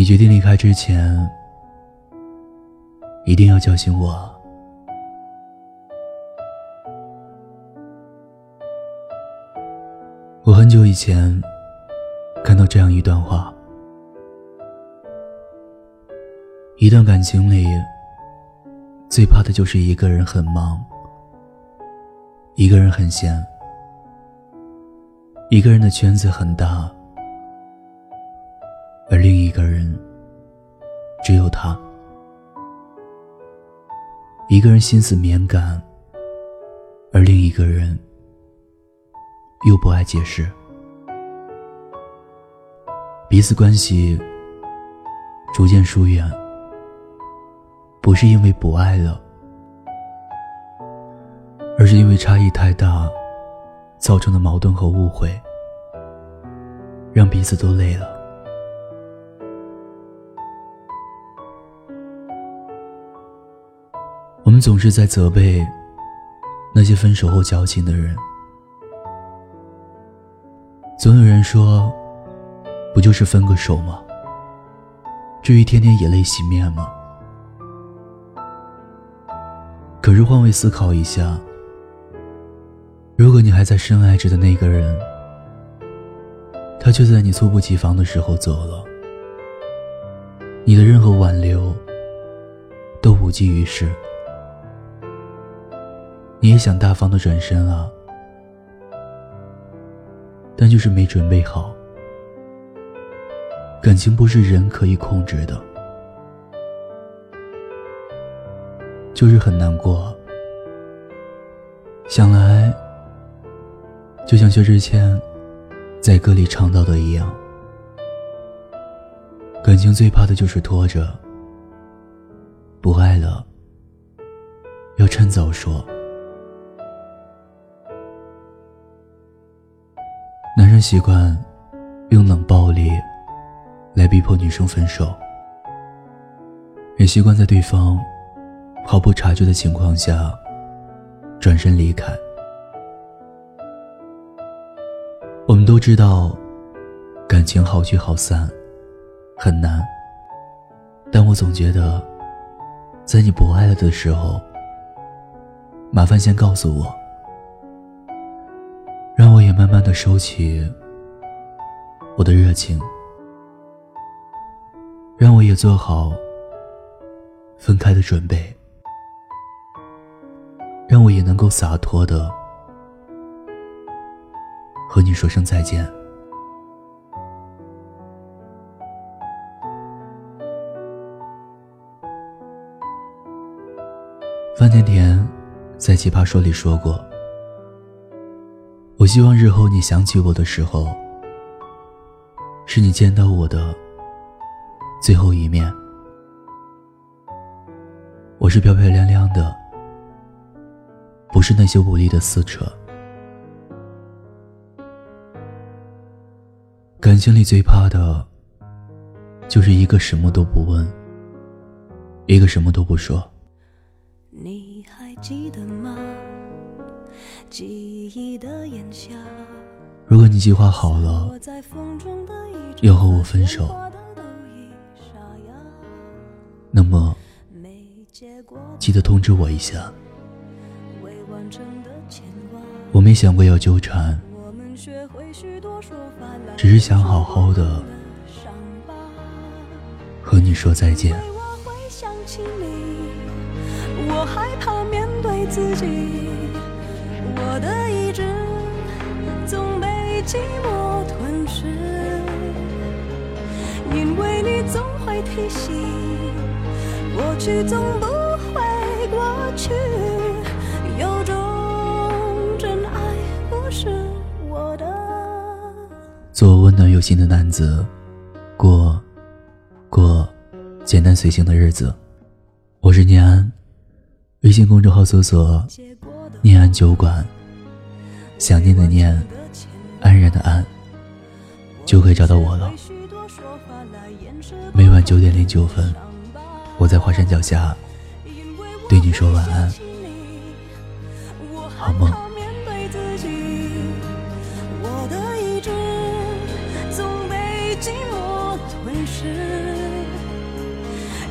你决定离开之前，一定要叫醒我。我很久以前看到这样一段话：一段感情里，最怕的就是一个人很忙，一个人很闲，一个人的圈子很大。而另一个人，只有他。一个人心思敏感，而另一个人又不爱解释。彼此关系逐渐疏远，不是因为不爱了，而是因为差异太大造成的矛盾和误会，让彼此都累了。们总是在责备那些分手后矫情的人。总有人说：“不就是分个手吗？至于天天以泪洗面吗？”可是换位思考一下，如果你还在深爱着的那个人，他却在你猝不及防的时候走了，你的任何挽留都无济于事。你也想大方的转身啊，但就是没准备好。感情不是人可以控制的，就是很难过。想来，就像薛之谦在歌里唱到的一样，感情最怕的就是拖着，不爱了，要趁早说。男人习惯用冷暴力来逼迫女生分手，也习惯在对方毫不察觉的情况下转身离开。我们都知道，感情好聚好散很难，但我总觉得，在你不爱了的时候，麻烦先告诉我。的收起我的热情，让我也做好分开的准备，让我也能够洒脱的和你说声再见。范甜甜在《奇葩说》里说过。我希望日后你想起我的时候，是你见到我的最后一面。我是漂漂亮亮的，不是那些无力的撕扯。感情里最怕的，就是一个什么都不问，一个什么都不说。你还记得吗？如果你计划好了要和我分手，那么记得通知我一下。我没想过要纠缠，只是想好好的和你说再见。我害怕面对自己。我的意志总被寂寞吞噬，因为你总会提醒，过去总不会过去，有种真爱不是我的。做温暖有心的男子，过过简单随性的日子。我是念安，微信公众号搜索。念安酒馆，想念的念，安然的安，就可以找到我了。每晚九点零九分，我在华山脚下对你说晚安，好梦。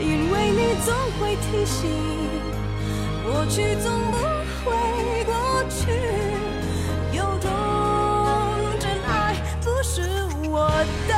因为你总会提醒，过去总不。会过去，有种真爱不是我的。